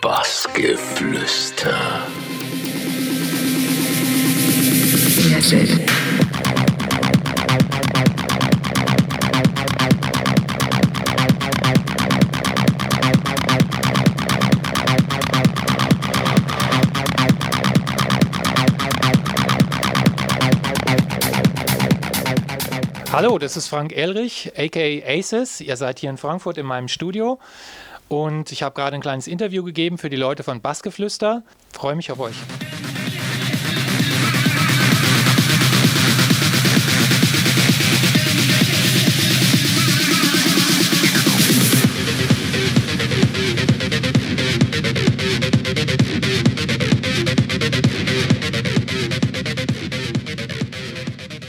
Bassgeflüster. Hallo, das ist Frank Elrich, aka Aces. Ihr seid hier in Frankfurt in meinem Studio und ich habe gerade ein kleines Interview gegeben für die Leute von Bassgeflüster. Freue mich auf euch.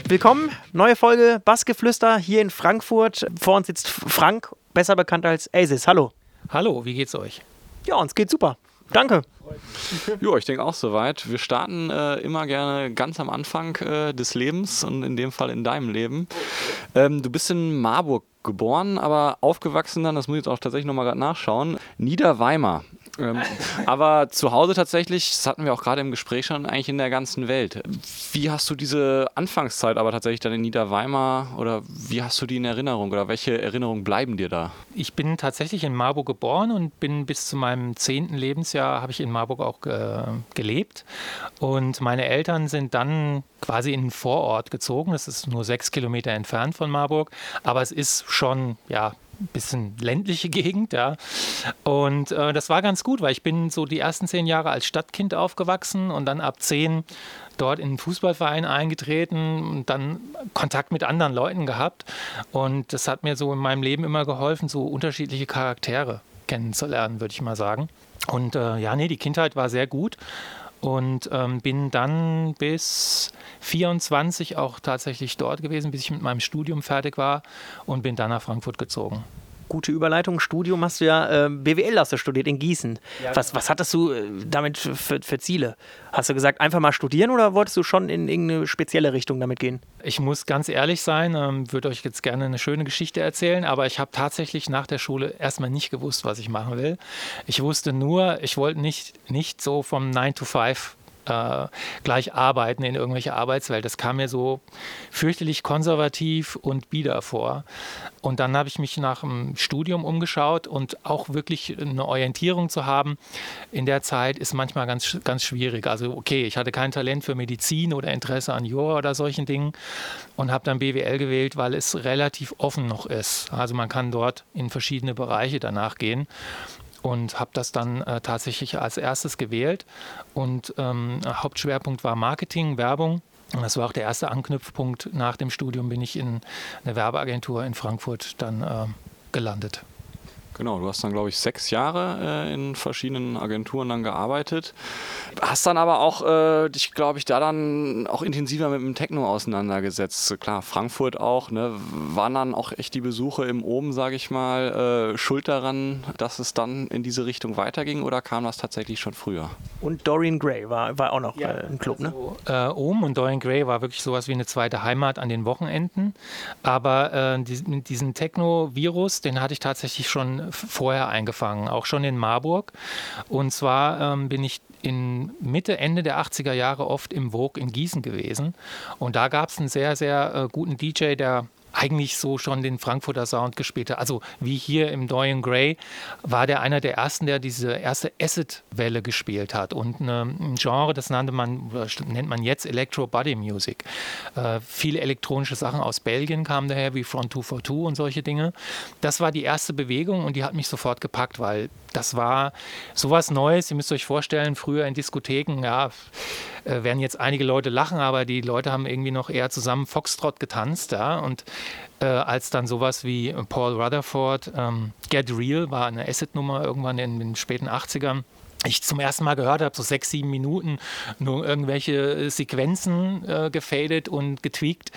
Willkommen, neue Folge Bassgeflüster hier in Frankfurt. Vor uns sitzt Frank, besser bekannt als Asis. Hallo. Hallo, wie geht's euch? Ja, uns geht's super. Danke. Ja, ich denke auch soweit. Wir starten äh, immer gerne ganz am Anfang äh, des Lebens und in dem Fall in deinem Leben. Ähm, du bist in Marburg geboren, aber aufgewachsen dann, das muss ich jetzt auch tatsächlich nochmal gerade nachschauen, Niederweimar. Ähm, aber zu Hause tatsächlich, das hatten wir auch gerade im Gespräch schon, eigentlich in der ganzen Welt. Wie hast du diese Anfangszeit aber tatsächlich dann in Niederweimar oder wie hast du die in Erinnerung oder welche Erinnerungen bleiben dir da? Ich bin tatsächlich in Marburg geboren und bin bis zu meinem zehnten Lebensjahr habe ich in Marburg auch äh, gelebt. Und meine Eltern sind dann quasi in den Vorort gezogen. Das ist nur sechs Kilometer entfernt von Marburg, aber es ist schon ja bisschen ländliche Gegend, ja. Und äh, das war ganz gut, weil ich bin so die ersten zehn Jahre als Stadtkind aufgewachsen und dann ab zehn dort in den Fußballverein eingetreten und dann Kontakt mit anderen Leuten gehabt. Und das hat mir so in meinem Leben immer geholfen, so unterschiedliche Charaktere kennenzulernen, würde ich mal sagen. Und äh, ja, nee, die Kindheit war sehr gut und ähm, bin dann bis 24 auch tatsächlich dort gewesen, bis ich mit meinem Studium fertig war und bin dann nach Frankfurt gezogen gute Überleitung. Studium hast du ja, äh, BWL hast du studiert in Gießen. Ja, was, genau. was hattest du äh, damit für, für, für, Ziele? Hast du gesagt, einfach mal studieren oder wolltest du schon in irgendeine spezielle Richtung damit gehen? Ich muss ganz ehrlich sein, ähm, würde euch jetzt gerne eine schöne Geschichte erzählen, aber ich habe tatsächlich nach der Schule erstmal nicht gewusst, was ich machen will. Ich wusste nur, ich wollte nicht, nicht so vom 9 to 5 äh, gleich arbeiten in irgendwelche Arbeitswelt. Das kam mir so fürchterlich konservativ und bieder vor. Und dann habe ich mich nach dem Studium umgeschaut und auch wirklich eine Orientierung zu haben in der Zeit ist manchmal ganz, ganz schwierig. Also okay, ich hatte kein Talent für Medizin oder Interesse an Jura oder solchen Dingen und habe dann BWL gewählt, weil es relativ offen noch ist. Also man kann dort in verschiedene Bereiche danach gehen und habe das dann äh, tatsächlich als erstes gewählt. Und ähm, Hauptschwerpunkt war Marketing, Werbung. Und das war auch der erste Anknüpfpunkt. Nach dem Studium bin ich in eine Werbeagentur in Frankfurt dann äh, gelandet. Genau, du hast dann, glaube ich, sechs Jahre äh, in verschiedenen Agenturen dann gearbeitet. Hast dann aber auch äh, dich, glaube ich, da dann auch intensiver mit dem Techno auseinandergesetzt. Klar, Frankfurt auch, ne? Waren dann auch echt die Besuche im Oben, sage ich mal, äh, schuld daran, dass es dann in diese Richtung weiterging oder kam das tatsächlich schon früher? Und Dorian Gray war, war auch noch ja, äh, ein Club, ne? also, ne? Ohm und Dorian Gray war wirklich sowas wie eine zweite Heimat an den Wochenenden. Aber äh, diesen Techno-Virus, den hatte ich tatsächlich schon vorher eingefangen, auch schon in Marburg. Und zwar ähm, bin ich in Mitte, Ende der 80er Jahre oft im Vogue in Gießen gewesen. Und da gab es einen sehr, sehr äh, guten DJ, der eigentlich so schon den Frankfurter Sound gespielt hat. Also wie hier im Dorian Gray war der einer der ersten, der diese erste Acid-Welle gespielt hat. Und ein Genre, das nannte man, nennt man jetzt Electro Body Music. Äh, viele elektronische Sachen aus Belgien kamen daher, wie Front 242 und solche Dinge. Das war die erste Bewegung und die hat mich sofort gepackt, weil das war sowas Neues. Ihr müsst euch vorstellen, früher in Diskotheken, ja, äh, werden jetzt einige Leute lachen, aber die Leute haben irgendwie noch eher zusammen Foxtrot getanzt, ja, und äh, als dann sowas wie Paul Rutherford, ähm, Get Real war eine Acid-Nummer irgendwann in den späten 80ern, ich zum ersten Mal gehört habe, so sechs, sieben Minuten, nur irgendwelche Sequenzen äh, gefadet und getweakt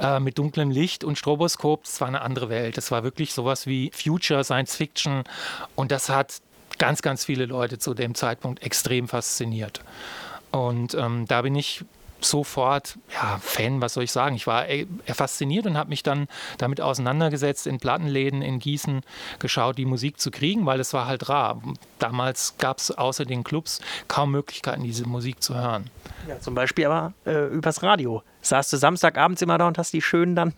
äh, mit dunklem Licht und Stroboskop. Das war eine andere Welt. Das war wirklich sowas wie Future Science Fiction und das hat ganz, ganz viele Leute zu dem Zeitpunkt extrem fasziniert. Und ähm, da bin ich sofort ja, Fan, was soll ich sagen. Ich war äh, fasziniert und habe mich dann damit auseinandergesetzt, in Plattenläden in Gießen geschaut, die Musik zu kriegen, weil es war halt rar. Damals gab es außer den Clubs kaum Möglichkeiten, diese Musik zu hören. Ja, zum Beispiel aber äh, übers Radio. Saßt du Samstagabends immer da und hast die schön dann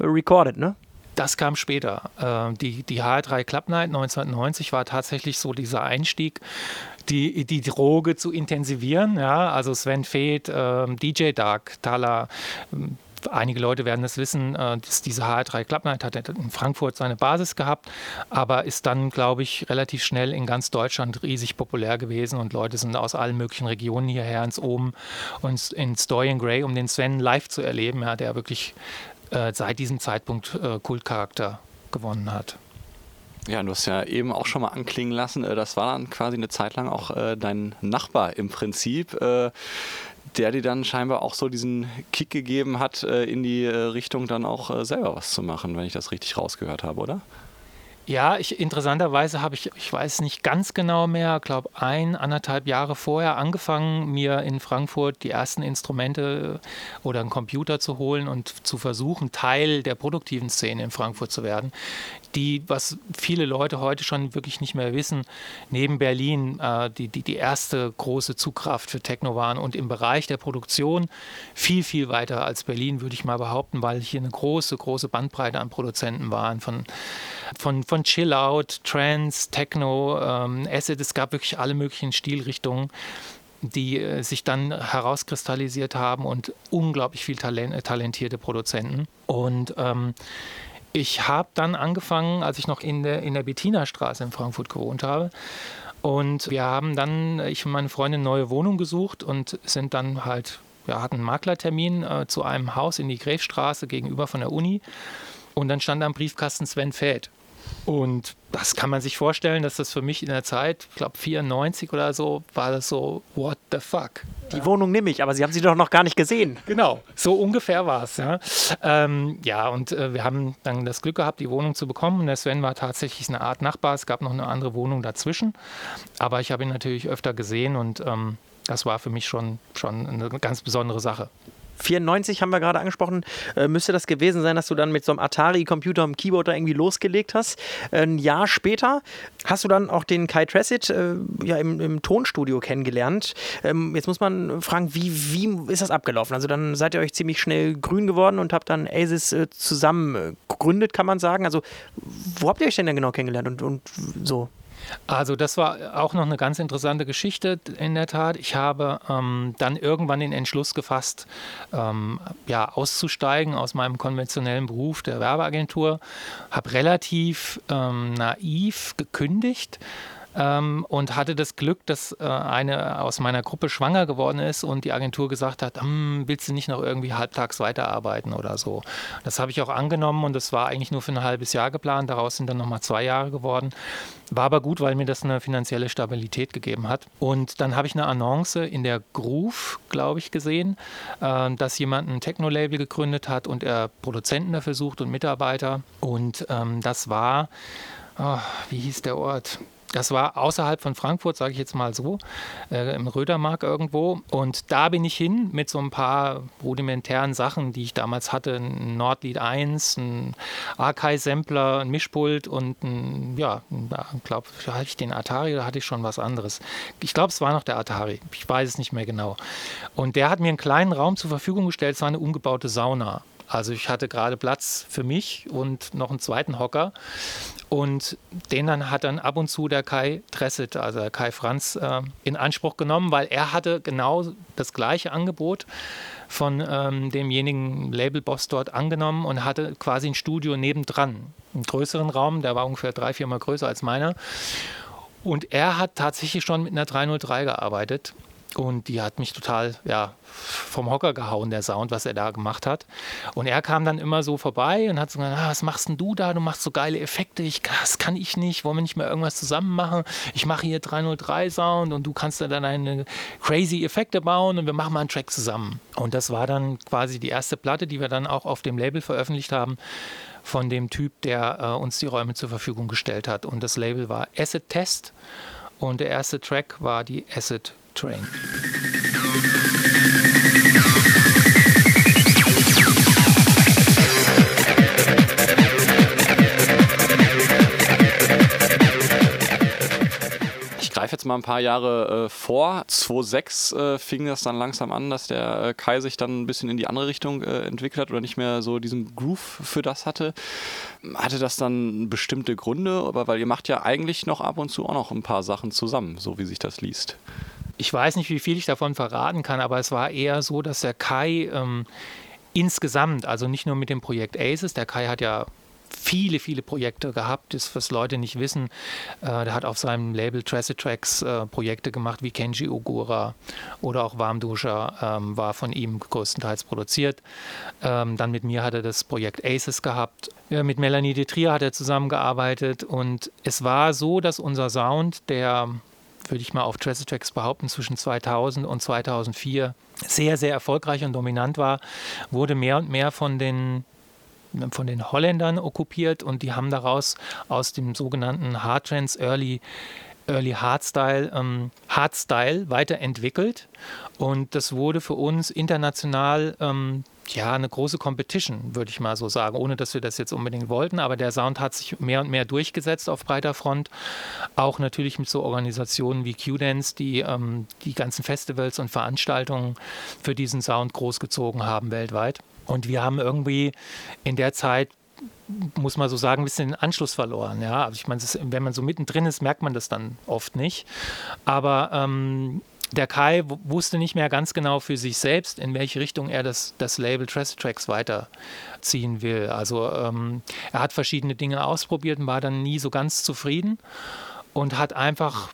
recorded, ne? Das kam später. Äh, die, die HR3 Club Night 1990 war tatsächlich so dieser Einstieg, die, die Droge zu intensivieren. Ja? Also Sven Feth, äh, DJ Dark, Thaler, ähm, einige Leute werden es wissen, äh, dass diese HR3 Club hat in Frankfurt seine Basis gehabt, aber ist dann, glaube ich, relativ schnell in ganz Deutschland riesig populär gewesen und Leute sind aus allen möglichen Regionen hierher ins Oben und ins Dorian Gray, um den Sven live zu erleben, ja, der wirklich äh, seit diesem Zeitpunkt äh, Kultcharakter gewonnen hat. Ja, du hast ja eben auch schon mal anklingen lassen, äh, das war dann quasi eine Zeit lang auch äh, dein Nachbar im Prinzip, äh, der dir dann scheinbar auch so diesen Kick gegeben hat, in die Richtung dann auch selber was zu machen, wenn ich das richtig rausgehört habe, oder? Ja, ich, interessanterweise habe ich, ich weiß nicht ganz genau mehr, glaube ein, anderthalb Jahre vorher angefangen, mir in Frankfurt die ersten Instrumente oder einen Computer zu holen und zu versuchen, Teil der produktiven Szene in Frankfurt zu werden die, was viele Leute heute schon wirklich nicht mehr wissen, neben Berlin äh, die, die, die erste große Zugkraft für Techno waren und im Bereich der Produktion viel, viel weiter als Berlin, würde ich mal behaupten, weil hier eine große, große Bandbreite an Produzenten waren, von, von, von Chill Out, Trance, Techno, ähm, Acid, es gab wirklich alle möglichen Stilrichtungen die äh, sich dann herauskristallisiert haben und unglaublich viel Talent, talentierte Produzenten. Und ähm, ich habe dann angefangen, als ich noch in der, in der Bettinerstraße in Frankfurt gewohnt habe. Und wir haben dann, ich und meine Freundin, eine neue Wohnung gesucht und sind dann halt, wir hatten einen Maklertermin äh, zu einem Haus in die Gräfstraße gegenüber von der Uni. Und dann stand am Briefkasten Sven Feld. Und das kann man sich vorstellen, dass das für mich in der Zeit, ich glaube 94 oder so, war das so, what the fuck. Die ja. Wohnung nehme ich, aber Sie haben sie doch noch gar nicht gesehen. Genau, so ungefähr war es. Ja, ähm, ja und äh, wir haben dann das Glück gehabt, die Wohnung zu bekommen. Und der Sven war tatsächlich eine Art Nachbar. Es gab noch eine andere Wohnung dazwischen. Aber ich habe ihn natürlich öfter gesehen und ähm, das war für mich schon, schon eine ganz besondere Sache. 94 haben wir gerade angesprochen, äh, müsste das gewesen sein, dass du dann mit so einem Atari-Computer am Keyboard da irgendwie losgelegt hast. Ein Jahr später hast du dann auch den Kai Tressett äh, ja, im, im, Tonstudio kennengelernt. Ähm, jetzt muss man fragen, wie, wie ist das abgelaufen? Also dann seid ihr euch ziemlich schnell grün geworden und habt dann ASIS äh, zusammen äh, gegründet, kann man sagen. Also wo habt ihr euch denn dann genau kennengelernt und, und so? Also das war auch noch eine ganz interessante Geschichte in der Tat. Ich habe ähm, dann irgendwann den Entschluss gefasst, ähm, ja, auszusteigen aus meinem konventionellen Beruf der Werbeagentur, habe relativ ähm, naiv gekündigt ähm, und hatte das Glück, dass äh, eine aus meiner Gruppe schwanger geworden ist und die Agentur gesagt hat, hm, willst du nicht noch irgendwie halbtags weiterarbeiten oder so. Das habe ich auch angenommen und das war eigentlich nur für ein halbes Jahr geplant. Daraus sind dann nochmal zwei Jahre geworden. War aber gut, weil mir das eine finanzielle Stabilität gegeben hat. Und dann habe ich eine Annonce in der Groove, glaube ich, gesehen, äh, dass jemand ein Techno-Label gegründet hat und er Produzenten dafür sucht und Mitarbeiter. Und ähm, das war, oh, wie hieß der Ort? Das war außerhalb von Frankfurt, sage ich jetzt mal so, äh, im Rödermark irgendwo. Und da bin ich hin mit so ein paar rudimentären Sachen, die ich damals hatte. Ein Nordlied 1, ein Archive-Sampler, ein Mischpult und ein, ja, ich glaube, hatte ich den Atari oder hatte ich schon was anderes? Ich glaube, es war noch der Atari. Ich weiß es nicht mehr genau. Und der hat mir einen kleinen Raum zur Verfügung gestellt. Es war eine umgebaute Sauna. Also ich hatte gerade Platz für mich und noch einen zweiten Hocker. Und den dann hat dann ab und zu der Kai Tresset, also der Kai Franz, äh, in Anspruch genommen, weil er hatte genau das gleiche Angebot von ähm, demjenigen Labelboss dort angenommen und hatte quasi ein Studio nebendran. Einen größeren Raum, der war ungefähr drei, viermal größer als meiner. Und er hat tatsächlich schon mit einer 303 gearbeitet und die hat mich total ja, vom Hocker gehauen, der Sound, was er da gemacht hat. Und er kam dann immer so vorbei und hat so gesagt, ah, was machst denn du da? Du machst so geile Effekte. Ich, das kann ich nicht. Wollen wir nicht mehr irgendwas zusammen machen? Ich mache hier 303 Sound und du kannst da dann eine crazy Effekte bauen und wir machen mal einen Track zusammen. Und das war dann quasi die erste Platte, die wir dann auch auf dem Label veröffentlicht haben von dem Typ, der äh, uns die Räume zur Verfügung gestellt hat. Und das Label war Acid Test und der erste Track war die Acid Train. jetzt mal ein paar Jahre äh, vor. 2006 äh, fing das dann langsam an, dass der äh, Kai sich dann ein bisschen in die andere Richtung äh, entwickelt hat oder nicht mehr so diesen Groove für das hatte. Hatte das dann bestimmte Gründe? Aber weil ihr macht ja eigentlich noch ab und zu auch noch ein paar Sachen zusammen, so wie sich das liest. Ich weiß nicht, wie viel ich davon verraten kann, aber es war eher so, dass der Kai ähm, insgesamt, also nicht nur mit dem Projekt ACES, der Kai hat ja viele, viele Projekte gehabt, das, was Leute nicht wissen. Äh, der hat auf seinem Label Tracid Tracks äh, Projekte gemacht wie Kenji Ogura oder auch Warmduscher ähm, war von ihm größtenteils produziert. Ähm, dann mit mir hat er das Projekt Aces gehabt. Ja, mit Melanie Detrier hat er zusammengearbeitet und es war so, dass unser Sound, der würde ich mal auf Tracid Tracks behaupten, zwischen 2000 und 2004 sehr, sehr erfolgreich und dominant war, wurde mehr und mehr von den von den Holländern okkupiert und die haben daraus aus dem sogenannten Hard Trance Early Early Hardstyle, ähm, Hardstyle weiterentwickelt. Und das wurde für uns international ähm, ja eine große Competition, würde ich mal so sagen, ohne dass wir das jetzt unbedingt wollten. Aber der Sound hat sich mehr und mehr durchgesetzt auf breiter Front. Auch natürlich mit so Organisationen wie Q-Dance, die ähm, die ganzen Festivals und Veranstaltungen für diesen Sound großgezogen haben weltweit. Und wir haben irgendwie in der Zeit muss man so sagen, ein bisschen den Anschluss verloren. Ja, also ich meine, wenn man so mittendrin ist, merkt man das dann oft nicht. Aber ähm, der Kai wusste nicht mehr ganz genau für sich selbst, in welche Richtung er das, das Label Tracid Tracks weiterziehen will. Also ähm, er hat verschiedene Dinge ausprobiert und war dann nie so ganz zufrieden und hat einfach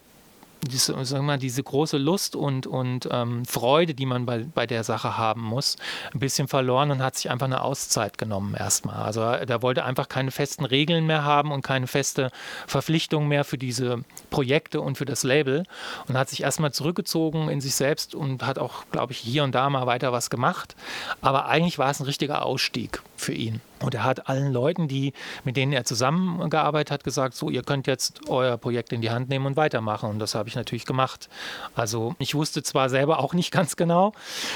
diese, sagen wir, diese große Lust und, und ähm, Freude, die man bei, bei der Sache haben muss, ein bisschen verloren und hat sich einfach eine Auszeit genommen erstmal. Also er wollte einfach keine festen Regeln mehr haben und keine feste Verpflichtung mehr für diese Projekte und für das Label und hat sich erstmal zurückgezogen in sich selbst und hat auch, glaube ich, hier und da mal weiter was gemacht. Aber eigentlich war es ein richtiger Ausstieg für ihn. Und er hat allen Leuten, die, mit denen er zusammengearbeitet hat, gesagt, so, ihr könnt jetzt euer Projekt in die Hand nehmen und weitermachen. Und das habe ich natürlich gemacht. Also ich wusste zwar selber auch nicht ganz genau,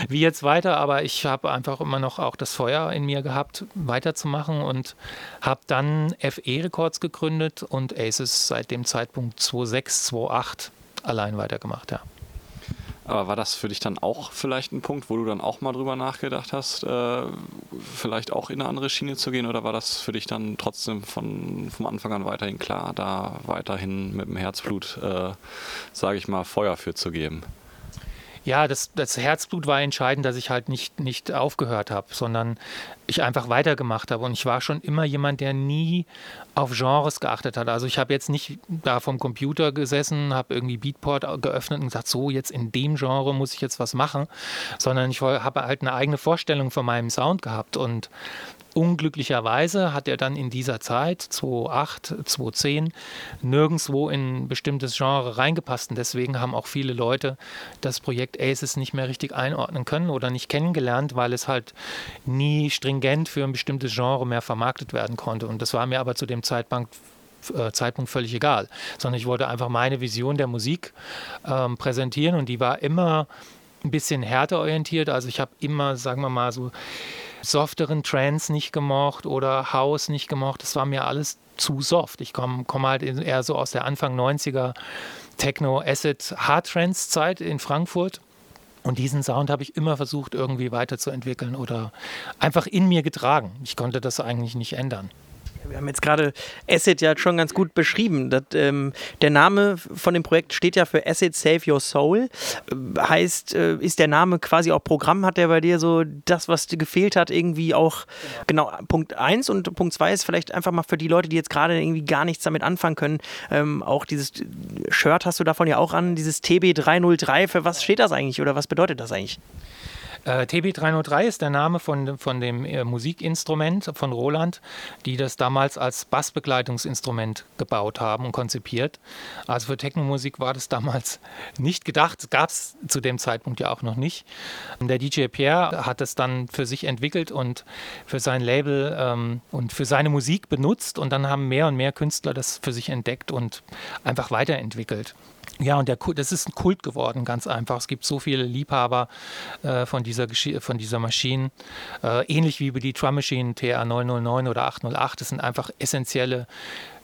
wie jetzt weiter, aber ich habe einfach immer noch auch das Feuer in mir gehabt, weiterzumachen und habe dann FE Records gegründet und Aces seit dem Zeitpunkt 2006, 2008 allein weitergemacht, ja. Aber war das für dich dann auch vielleicht ein Punkt, wo du dann auch mal drüber nachgedacht hast, äh, vielleicht auch in eine andere Schiene zu gehen? Oder war das für dich dann trotzdem von, vom Anfang an weiterhin klar, da weiterhin mit dem Herzblut, äh, sage ich mal, Feuer für zu geben? Ja, das, das Herzblut war entscheidend, dass ich halt nicht, nicht aufgehört habe, sondern ich einfach weitergemacht habe. Und ich war schon immer jemand, der nie auf Genres geachtet hat. Also ich habe jetzt nicht da vom Computer gesessen, habe irgendwie Beatport geöffnet und gesagt, so jetzt in dem Genre muss ich jetzt was machen, sondern ich habe halt eine eigene Vorstellung von meinem Sound gehabt. Und Unglücklicherweise hat er dann in dieser Zeit, 2008, 2010, nirgendwo in ein bestimmtes Genre reingepasst. Und deswegen haben auch viele Leute das Projekt Aces nicht mehr richtig einordnen können oder nicht kennengelernt, weil es halt nie stringent für ein bestimmtes Genre mehr vermarktet werden konnte. Und das war mir aber zu dem Zeitpunkt äh, Zeitpunkt völlig egal, sondern ich wollte einfach meine Vision der Musik ähm, präsentieren und die war immer ein bisschen härter orientiert. Also ich habe immer, sagen wir mal so, softeren Trance nicht gemocht oder House nicht gemocht. Das war mir alles zu soft. Ich komme komm halt eher so aus der Anfang 90er Techno Acid Hard Trance Zeit in Frankfurt. Und diesen Sound habe ich immer versucht, irgendwie weiterzuentwickeln oder einfach in mir getragen. Ich konnte das eigentlich nicht ändern. Wir haben jetzt gerade Acid ja schon ganz gut beschrieben. Das, ähm, der Name von dem Projekt steht ja für Acid Save Your Soul. Äh, heißt, äh, ist der Name quasi auch Programm? Hat der bei dir so das, was dir gefehlt hat, irgendwie auch genau, genau Punkt 1 und Punkt 2 ist vielleicht einfach mal für die Leute, die jetzt gerade irgendwie gar nichts damit anfangen können. Ähm, auch dieses Shirt hast du davon ja auch an, dieses TB303. Für was steht das eigentlich oder was bedeutet das eigentlich? Äh, TB303 ist der Name von, von dem äh, Musikinstrument von Roland, die das damals als Bassbegleitungsinstrument gebaut haben und konzipiert. Also für Technomusik war das damals nicht gedacht, gab es zu dem Zeitpunkt ja auch noch nicht. Der DJ Pierre hat es dann für sich entwickelt und für sein Label ähm, und für seine Musik benutzt und dann haben mehr und mehr Künstler das für sich entdeckt und einfach weiterentwickelt. Ja, und der, das ist ein Kult geworden, ganz einfach. Es gibt so viele Liebhaber äh, von, dieser von dieser Maschine. Äh, ähnlich wie über die Drum Machine TA 909 oder 808. Das sind einfach essentielle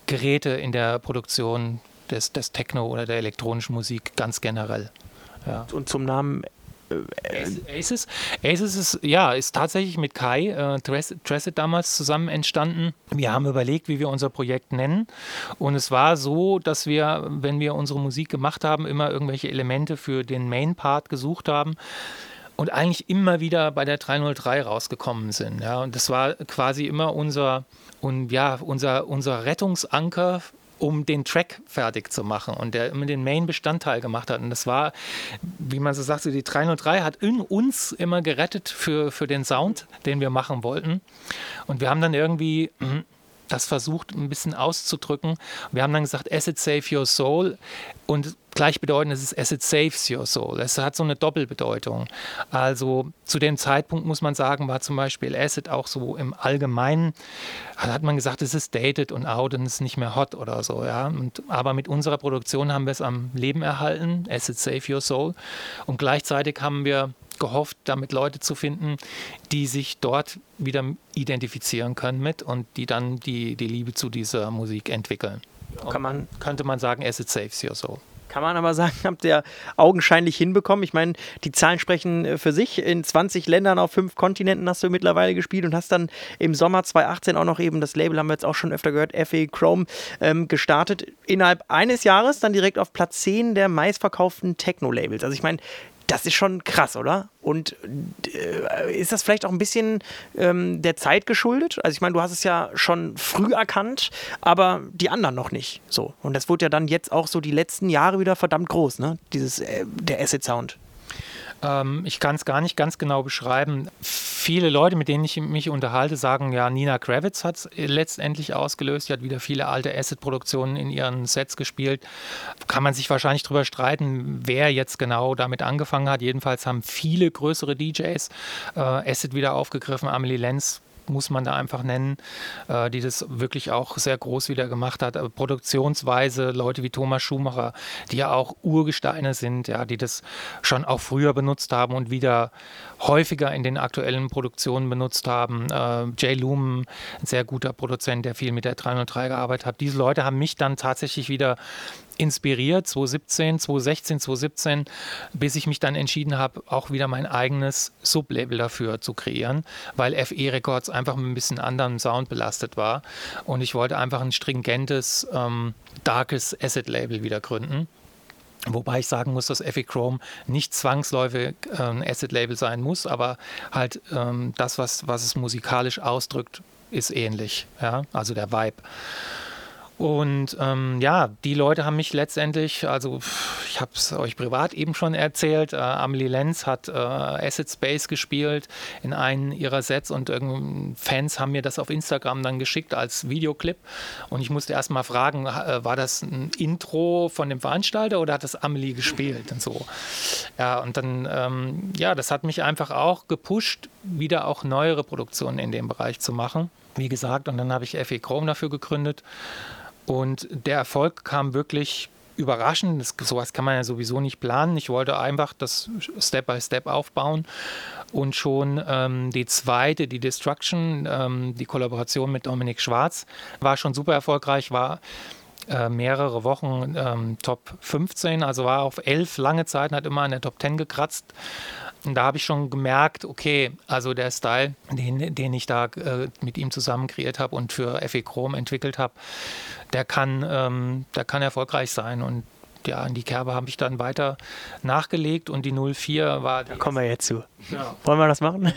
Geräte in der Produktion des, des Techno oder der elektronischen Musik ganz generell. Ja. Und zum Namen Aces. Aces ist, ja, ist tatsächlich mit Kai, äh, Tracet damals zusammen entstanden. Wir haben überlegt, wie wir unser Projekt nennen. Und es war so, dass wir, wenn wir unsere Musik gemacht haben, immer irgendwelche Elemente für den Main-Part gesucht haben und eigentlich immer wieder bei der 303 rausgekommen sind. Ja, und das war quasi immer unser, und ja, unser, unser Rettungsanker um den Track fertig zu machen und der immer den Main-Bestandteil gemacht hat. Und das war, wie man so sagt, so die 303 hat in uns immer gerettet für, für den Sound, den wir machen wollten. Und wir haben dann irgendwie hm, das versucht ein bisschen auszudrücken. Wir haben dann gesagt, Acid Save Your Soul und gleichbedeutend ist es Acid Saves Your Soul. Es hat so eine Doppelbedeutung. Also zu dem Zeitpunkt muss man sagen, war zum Beispiel Acid auch so im Allgemeinen, hat man gesagt, es ist dated und out und es ist nicht mehr hot oder so. Ja? Und, aber mit unserer Produktion haben wir es am Leben erhalten, Acid Save Your Soul. Und gleichzeitig haben wir gehofft, damit Leute zu finden, die sich dort wieder identifizieren können mit und die dann die, die Liebe zu dieser Musik entwickeln. Kann man, könnte man sagen, as it saves your soul. Kann man aber sagen, habt ihr augenscheinlich hinbekommen. Ich meine, die Zahlen sprechen äh, für sich. In 20 Ländern auf fünf Kontinenten hast du mittlerweile gespielt und hast dann im Sommer 2018 auch noch eben das Label, haben wir jetzt auch schon öfter gehört, FA Chrome, ähm, gestartet. Innerhalb eines Jahres dann direkt auf Platz 10 der meistverkauften Techno-Labels. Also ich meine, das ist schon krass, oder? Und äh, ist das vielleicht auch ein bisschen ähm, der Zeit geschuldet? Also ich meine, du hast es ja schon früh erkannt, aber die anderen noch nicht. So. Und das wurde ja dann jetzt auch so die letzten Jahre wieder verdammt groß, ne? Dieses, äh, der Acid Sound. Ähm, ich kann es gar nicht ganz genau beschreiben. Viele Leute, mit denen ich mich unterhalte, sagen, ja, Nina Kravitz hat es letztendlich ausgelöst. Sie hat wieder viele alte Acid-Produktionen in ihren Sets gespielt. Kann man sich wahrscheinlich darüber streiten, wer jetzt genau damit angefangen hat. Jedenfalls haben viele größere DJs äh, Acid wieder aufgegriffen. Amelie Lenz muss man da einfach nennen, äh, die das wirklich auch sehr groß wieder gemacht hat. Aber Produktionsweise, Leute wie Thomas Schumacher, die ja auch Urgesteine sind, ja, die das schon auch früher benutzt haben und wieder häufiger in den aktuellen Produktionen benutzt haben. Äh, Jay Lumen, ein sehr guter Produzent, der viel mit der 303 gearbeitet hat. Diese Leute haben mich dann tatsächlich wieder inspiriert, 2017, 2016, 2017, bis ich mich dann entschieden habe, auch wieder mein eigenes Sublabel dafür zu kreieren, weil FE Records einfach mit ein bisschen anderen Sound belastet war. Und ich wollte einfach ein stringentes, ähm, darkes Asset-Label wieder gründen. Wobei ich sagen muss, dass FE Chrome nicht zwangsläufig äh, ein Asset-Label sein muss, aber halt ähm, das, was, was es musikalisch ausdrückt, ist ähnlich. Ja? Also der Vibe. Und ähm, ja, die Leute haben mich letztendlich, also ich habe es euch privat eben schon erzählt, äh, Amelie Lenz hat äh, Acid Space gespielt in einem ihrer Sets und Fans haben mir das auf Instagram dann geschickt als Videoclip. Und ich musste erst mal fragen, äh, war das ein Intro von dem Veranstalter oder hat das Amelie gespielt und so. Ja, und dann, ähm, ja, das hat mich einfach auch gepusht, wieder auch neuere Produktionen in dem Bereich zu machen. Wie gesagt, und dann habe ich FE Chrome dafür gegründet und der Erfolg kam wirklich überraschend. Das, sowas kann man ja sowieso nicht planen. Ich wollte einfach das Step by Step aufbauen. Und schon ähm, die zweite, die Destruction, ähm, die Kollaboration mit Dominik Schwarz, war schon super erfolgreich, war äh, mehrere Wochen ähm, Top 15, also war auf elf lange Zeit, hat immer an der Top 10 gekratzt. Und da habe ich schon gemerkt, okay, also der Style, den, den ich da äh, mit ihm zusammen kreiert habe und für FE Chrome entwickelt habe, der kann, ähm, der kann erfolgreich sein. Und ja, in die Kerbe habe ich dann weiter nachgelegt und die 04 war. Da kommen wir jetzt zu. Ja. Wollen wir das machen?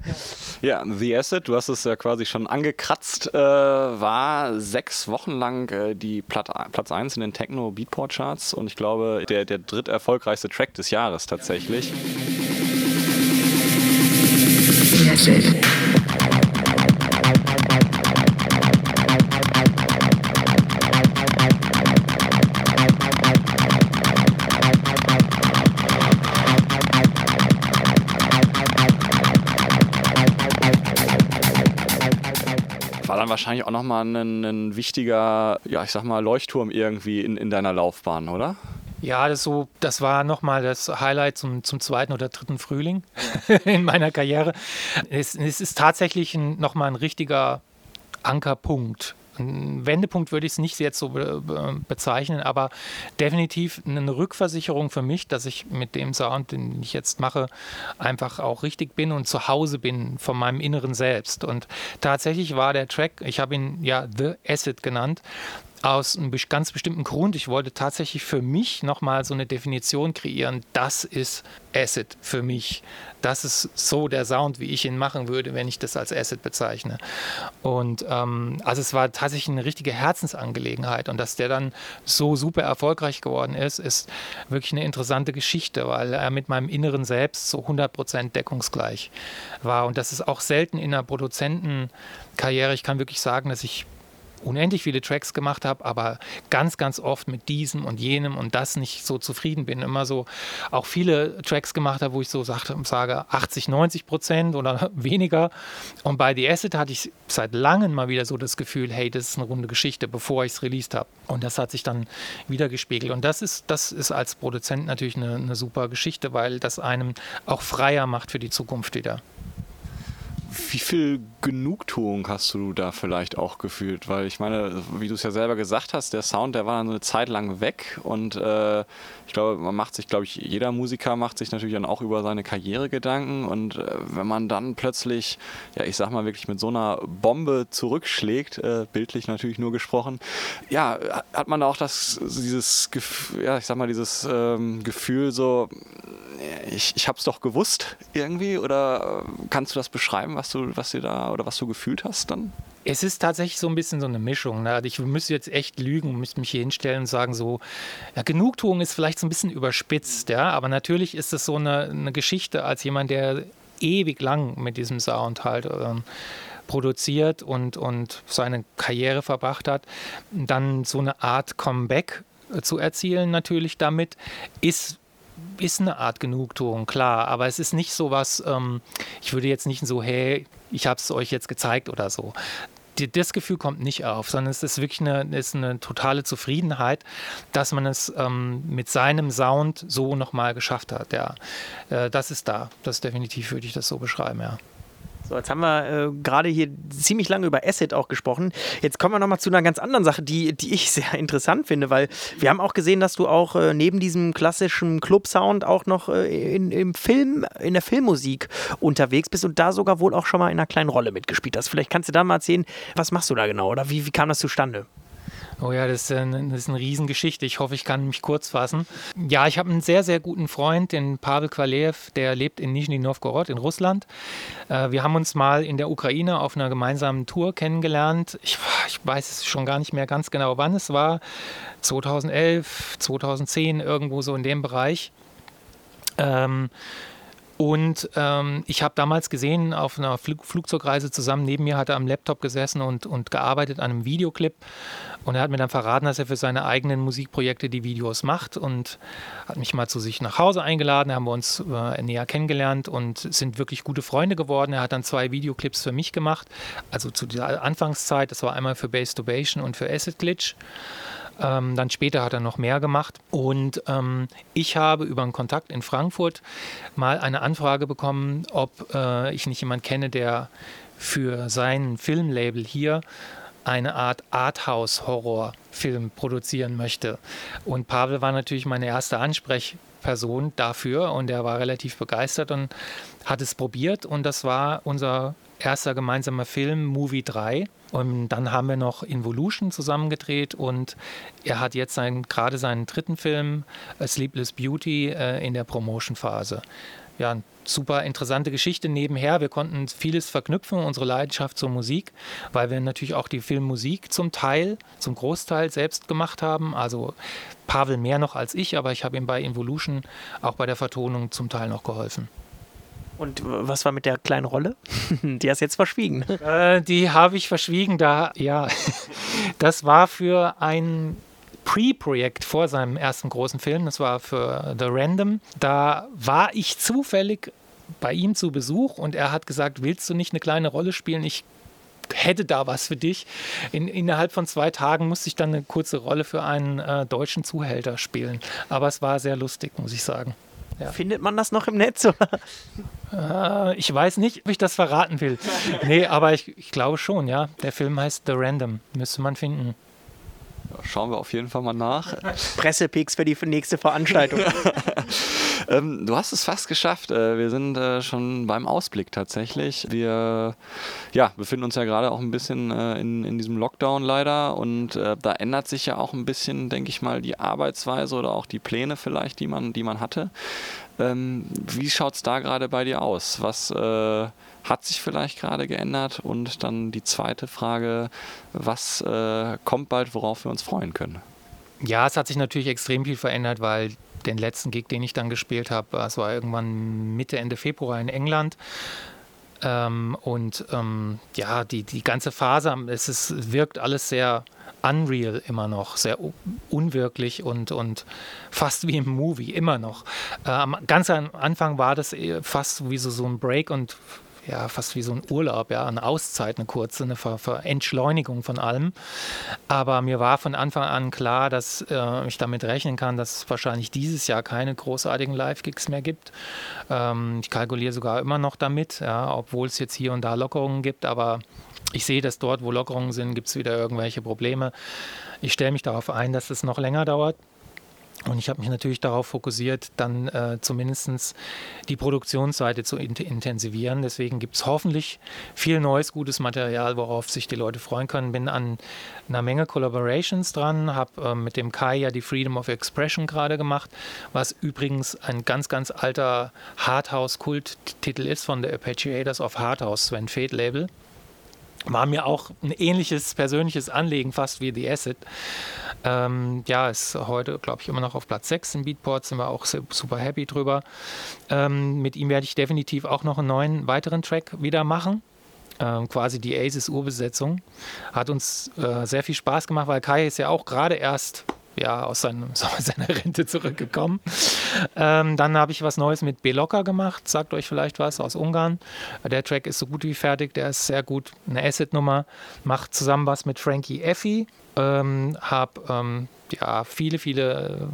ja, The Asset, du hast es ja quasi schon angekratzt, äh, war sechs Wochen lang äh, die Plat Platz 1 in den Techno Beatport Charts und ich glaube, der, der dritt erfolgreichste Track des Jahres tatsächlich. Dann wahrscheinlich auch nochmal ein, ein wichtiger, ja, ich sag mal, Leuchtturm irgendwie in, in deiner Laufbahn, oder? Ja, das, so, das war nochmal das Highlight zum, zum zweiten oder dritten Frühling in meiner Karriere. Es, es ist tatsächlich nochmal ein richtiger Ankerpunkt Ein Wendepunkt würde ich es nicht jetzt so be bezeichnen, aber definitiv eine Rückversicherung für mich, dass ich mit dem Sound, den ich jetzt mache, einfach auch richtig bin und zu Hause bin von meinem inneren Selbst. Und tatsächlich war der Track, ich habe ihn ja The Acid genannt, aus einem ganz bestimmten Grund. Ich wollte tatsächlich für mich nochmal so eine Definition kreieren. Das ist Acid für mich. Das ist so der Sound, wie ich ihn machen würde, wenn ich das als Acid bezeichne. Und ähm, also es war tatsächlich eine richtige Herzensangelegenheit. Und dass der dann so super erfolgreich geworden ist, ist wirklich eine interessante Geschichte, weil er mit meinem inneren Selbst so 100% deckungsgleich war. Und das ist auch selten in einer Produzentenkarriere. Ich kann wirklich sagen, dass ich unendlich viele Tracks gemacht habe, aber ganz, ganz oft mit diesem und jenem und das nicht so zufrieden bin. Immer so auch viele Tracks gemacht habe, wo ich so sagte, sage 80, 90 Prozent oder weniger. Und bei The Acid hatte ich seit langem mal wieder so das Gefühl, hey, das ist eine runde Geschichte, bevor ich es released habe. Und das hat sich dann wieder gespiegelt. Und das ist, das ist als Produzent natürlich eine, eine super Geschichte, weil das einem auch freier macht für die Zukunft wieder. Wie viel Genugtuung hast du da vielleicht auch gefühlt? Weil ich meine, wie du es ja selber gesagt hast, der Sound, der war dann eine Zeit lang weg und äh, ich glaube, man macht sich, glaube ich, jeder Musiker macht sich natürlich dann auch über seine Karriere Gedanken und äh, wenn man dann plötzlich, ja, ich sag mal wirklich mit so einer Bombe zurückschlägt, äh, bildlich natürlich nur gesprochen, ja, hat man da auch das, dieses, ja, ich sag mal, dieses ähm, Gefühl so, ich, ich habe es doch gewusst irgendwie oder kannst du das beschreiben, was du, was dir da oder was du gefühlt hast dann? Es ist tatsächlich so ein bisschen so eine Mischung. Ne? Also ich müsste jetzt echt lügen, müsste mich hier hinstellen und sagen, so, ja, Genugtuung ist vielleicht so ein bisschen überspitzt, ja, aber natürlich ist es so eine, eine Geschichte als jemand, der ewig lang mit diesem Sound halt ähm, produziert und, und seine Karriere verbracht hat, dann so eine Art Comeback zu erzielen natürlich damit, ist ist eine Art Genugtuung, klar, aber es ist nicht so was, ähm, ich würde jetzt nicht so, hey, ich habe es euch jetzt gezeigt oder so. Die, das Gefühl kommt nicht auf, sondern es ist wirklich eine, ist eine totale Zufriedenheit, dass man es ähm, mit seinem Sound so nochmal geschafft hat. Ja. Äh, das ist da. Das definitiv würde ich das so beschreiben, ja. So, jetzt haben wir äh, gerade hier ziemlich lange über Acid auch gesprochen. Jetzt kommen wir nochmal zu einer ganz anderen Sache, die, die ich sehr interessant finde, weil wir haben auch gesehen, dass du auch äh, neben diesem klassischen Club-Sound auch noch äh, in, im Film, in der Filmmusik unterwegs bist und da sogar wohl auch schon mal in einer kleinen Rolle mitgespielt hast. Vielleicht kannst du da mal erzählen, was machst du da genau oder wie, wie kam das zustande? Oh ja, das ist, eine, das ist eine Riesengeschichte. Ich hoffe, ich kann mich kurz fassen. Ja, ich habe einen sehr, sehr guten Freund, den Pavel Kvaleev, der lebt in Nizhny Novgorod in Russland. Äh, wir haben uns mal in der Ukraine auf einer gemeinsamen Tour kennengelernt. Ich, ich weiß schon gar nicht mehr ganz genau, wann es war. 2011, 2010, irgendwo so in dem Bereich. Ähm, und ähm, ich habe damals gesehen, auf einer Flug Flugzeugreise zusammen, neben mir hat er am Laptop gesessen und, und gearbeitet an einem Videoclip. Und er hat mir dann verraten, dass er für seine eigenen Musikprojekte die Videos macht und hat mich mal zu sich nach Hause eingeladen. Da haben wir uns äh, näher kennengelernt und sind wirklich gute Freunde geworden. Er hat dann zwei Videoclips für mich gemacht, also zu dieser Anfangszeit. Das war einmal für Base Tubation und für Acid Glitch. Ähm, dann später hat er noch mehr gemacht. Und ähm, ich habe über einen Kontakt in Frankfurt mal eine Anfrage bekommen, ob äh, ich nicht jemanden kenne, der für sein Filmlabel hier eine Art Arthouse-Horrorfilm produzieren möchte. Und Pavel war natürlich meine erste Ansprechperson dafür und er war relativ begeistert und hat es probiert und das war unser erster gemeinsamer Film, Movie 3. Und dann haben wir noch Involution zusammengedreht und er hat jetzt sein, gerade seinen dritten Film, Sleepless Beauty, äh, in der Promotion-Phase. Ja, super interessante Geschichte nebenher. Wir konnten vieles verknüpfen, unsere Leidenschaft zur Musik, weil wir natürlich auch die Filmmusik zum Teil, zum Großteil selbst gemacht haben. Also Pavel mehr noch als ich, aber ich habe ihm bei Involution auch bei der Vertonung zum Teil noch geholfen. Und was war mit der kleinen Rolle? Die hast du jetzt verschwiegen. Äh, die habe ich verschwiegen. Da, ja, das war für ein Pre-Projekt vor seinem ersten großen Film. Das war für The Random. Da war ich zufällig bei ihm zu Besuch und er hat gesagt, willst du nicht eine kleine Rolle spielen? Ich hätte da was für dich. In, innerhalb von zwei Tagen musste ich dann eine kurze Rolle für einen äh, deutschen Zuhälter spielen. Aber es war sehr lustig, muss ich sagen. Ja. Findet man das noch im Netz? Äh, ich weiß nicht, ob ich das verraten will. nee, aber ich, ich glaube schon, ja. Der Film heißt The Random. Müsste man finden. Schauen wir auf jeden Fall mal nach. Pressepix für die nächste Veranstaltung. ähm, du hast es fast geschafft. Äh, wir sind äh, schon beim Ausblick tatsächlich. Wir ja, befinden uns ja gerade auch ein bisschen äh, in, in diesem Lockdown leider und äh, da ändert sich ja auch ein bisschen, denke ich mal, die Arbeitsweise oder auch die Pläne vielleicht, die man, die man hatte. Ähm, wie schaut es da gerade bei dir aus? Was äh, hat sich vielleicht gerade geändert? Und dann die zweite Frage, was äh, kommt bald, worauf wir uns freuen können? Ja, es hat sich natürlich extrem viel verändert, weil den letzten Gig, den ich dann gespielt habe, das war irgendwann Mitte, Ende Februar in England. Ähm, und ähm, ja, die, die ganze Phase, es ist, wirkt alles sehr unreal immer noch, sehr unwirklich und, und fast wie im Movie, immer noch. Äh, ganz am Anfang war das fast wie so, so ein Break und ja, fast wie so ein Urlaub, ja, eine Auszeit, eine kurze, eine Ver Ver Entschleunigung von allem. Aber mir war von Anfang an klar, dass äh, ich damit rechnen kann, dass es wahrscheinlich dieses Jahr keine großartigen Live-Gigs mehr gibt. Ähm, ich kalkuliere sogar immer noch damit, ja, obwohl es jetzt hier und da Lockerungen gibt, aber ich sehe, dass dort, wo Lockerungen sind, gibt es wieder irgendwelche Probleme. Ich stelle mich darauf ein, dass es noch länger dauert. Und ich habe mich natürlich darauf fokussiert, dann äh, zumindest die Produktionsseite zu in intensivieren. Deswegen gibt es hoffentlich viel neues, gutes Material, worauf sich die Leute freuen können. Bin an einer Menge Collaborations dran, habe äh, mit dem Kai ja die Freedom of Expression gerade gemacht, was übrigens ein ganz, ganz alter Hardhouse-Kult-Titel ist von der Appreciators of Hardhouse, Sven Fed Label war mir auch ein ähnliches persönliches Anliegen, fast wie The Acid. Ähm, ja, ist heute, glaube ich, immer noch auf Platz 6 im Beatport, sind wir auch super happy drüber. Ähm, mit ihm werde ich definitiv auch noch einen neuen weiteren Track wieder machen. Ähm, quasi die Aces Urbesetzung. Hat uns äh, sehr viel Spaß gemacht, weil Kai ist ja auch gerade erst ja, aus seinem, seiner Rente zurückgekommen. Ähm, dann habe ich was Neues mit Beloka gemacht, sagt euch vielleicht was, aus Ungarn. Der Track ist so gut wie fertig, der ist sehr gut, eine Asset-Nummer. Macht zusammen was mit Frankie Effi. Ähm, habe ähm, ja, viele, viele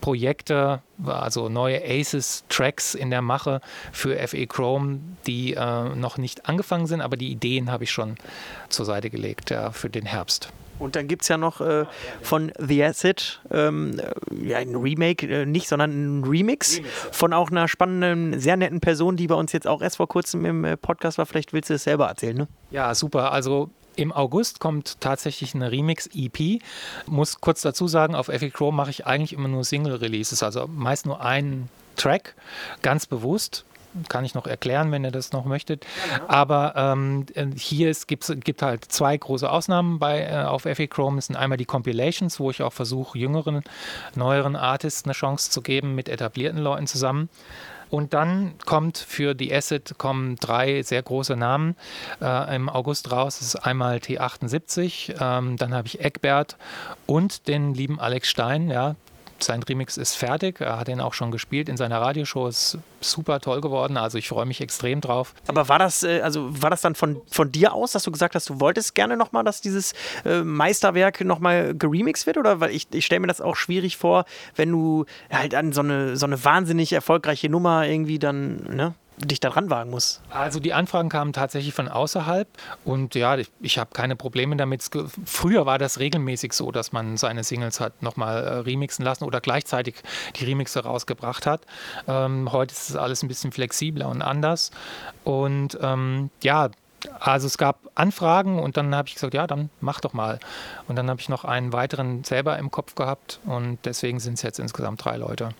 Projekte, also neue Aces-Tracks in der Mache für FE Chrome, die äh, noch nicht angefangen sind, aber die Ideen habe ich schon zur Seite gelegt ja, für den Herbst. Und dann gibt es ja noch äh, von The Acid ähm, ja, ein Remake, äh, nicht, sondern ein Remix, Remix ja. von auch einer spannenden, sehr netten Person, die bei uns jetzt auch erst vor kurzem im äh, Podcast war. Vielleicht willst du es selber erzählen, ne? Ja, super. Also im August kommt tatsächlich eine Remix-EP. Muss kurz dazu sagen, auf FE Chrome mache ich eigentlich immer nur Single-Releases, also meist nur einen Track, ganz bewusst kann ich noch erklären, wenn ihr das noch möchtet. Aber ähm, hier ist, gibt's, gibt halt zwei große Ausnahmen bei, äh, auf FA Chrome. Das sind einmal die Compilations, wo ich auch versuche, jüngeren, neueren Artists eine Chance zu geben, mit etablierten Leuten zusammen. Und dann kommt für die Asset kommen drei sehr große Namen äh, im August raus. Ist einmal T78, ähm, dann habe ich Eckbert und den lieben Alex Stein, ja, sein Remix ist fertig. Er hat ihn auch schon gespielt in seiner Radioshow. Ist super toll geworden. Also ich freue mich extrem drauf. Aber war das, äh, also war das dann von, von dir aus, dass du gesagt hast, du wolltest gerne nochmal, dass dieses äh, Meisterwerk nochmal geremixed wird? Oder weil ich, ich stelle mir das auch schwierig vor, wenn du halt an so eine, so eine wahnsinnig erfolgreiche Nummer irgendwie dann, ne? Dich daran wagen musst? Also die Anfragen kamen tatsächlich von außerhalb und ja, ich, ich habe keine Probleme damit. Früher war das regelmäßig so, dass man seine Singles hat nochmal äh, remixen lassen oder gleichzeitig die Remixe rausgebracht hat. Ähm, heute ist es alles ein bisschen flexibler und anders und ähm, ja, also es gab Anfragen und dann habe ich gesagt, ja, dann mach doch mal. Und dann habe ich noch einen weiteren selber im Kopf gehabt und deswegen sind es jetzt insgesamt drei Leute.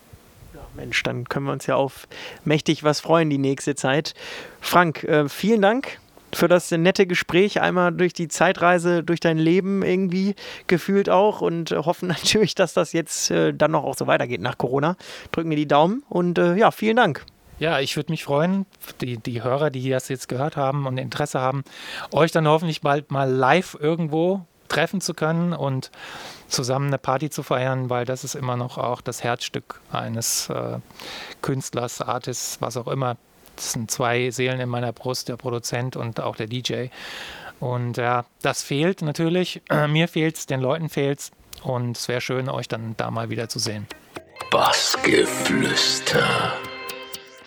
Mensch, dann können wir uns ja auf mächtig was freuen die nächste Zeit. Frank, äh, vielen Dank für das nette Gespräch, einmal durch die Zeitreise, durch dein Leben irgendwie gefühlt auch und äh, hoffen natürlich, dass das jetzt äh, dann noch auch so weitergeht nach Corona. Drücken mir die Daumen und äh, ja, vielen Dank. Ja, ich würde mich freuen, die, die Hörer, die das jetzt gehört haben und Interesse haben, euch dann hoffentlich bald mal live irgendwo treffen zu können und zusammen eine Party zu feiern, weil das ist immer noch auch das Herzstück eines äh, Künstlers, Artists, was auch immer. Das sind zwei Seelen in meiner Brust, der Produzent und auch der DJ. Und ja, das fehlt natürlich. Äh, mir fehlt es, den Leuten fehlt es. Und es wäre schön, euch dann da mal wieder zu sehen. Bassgeflüster.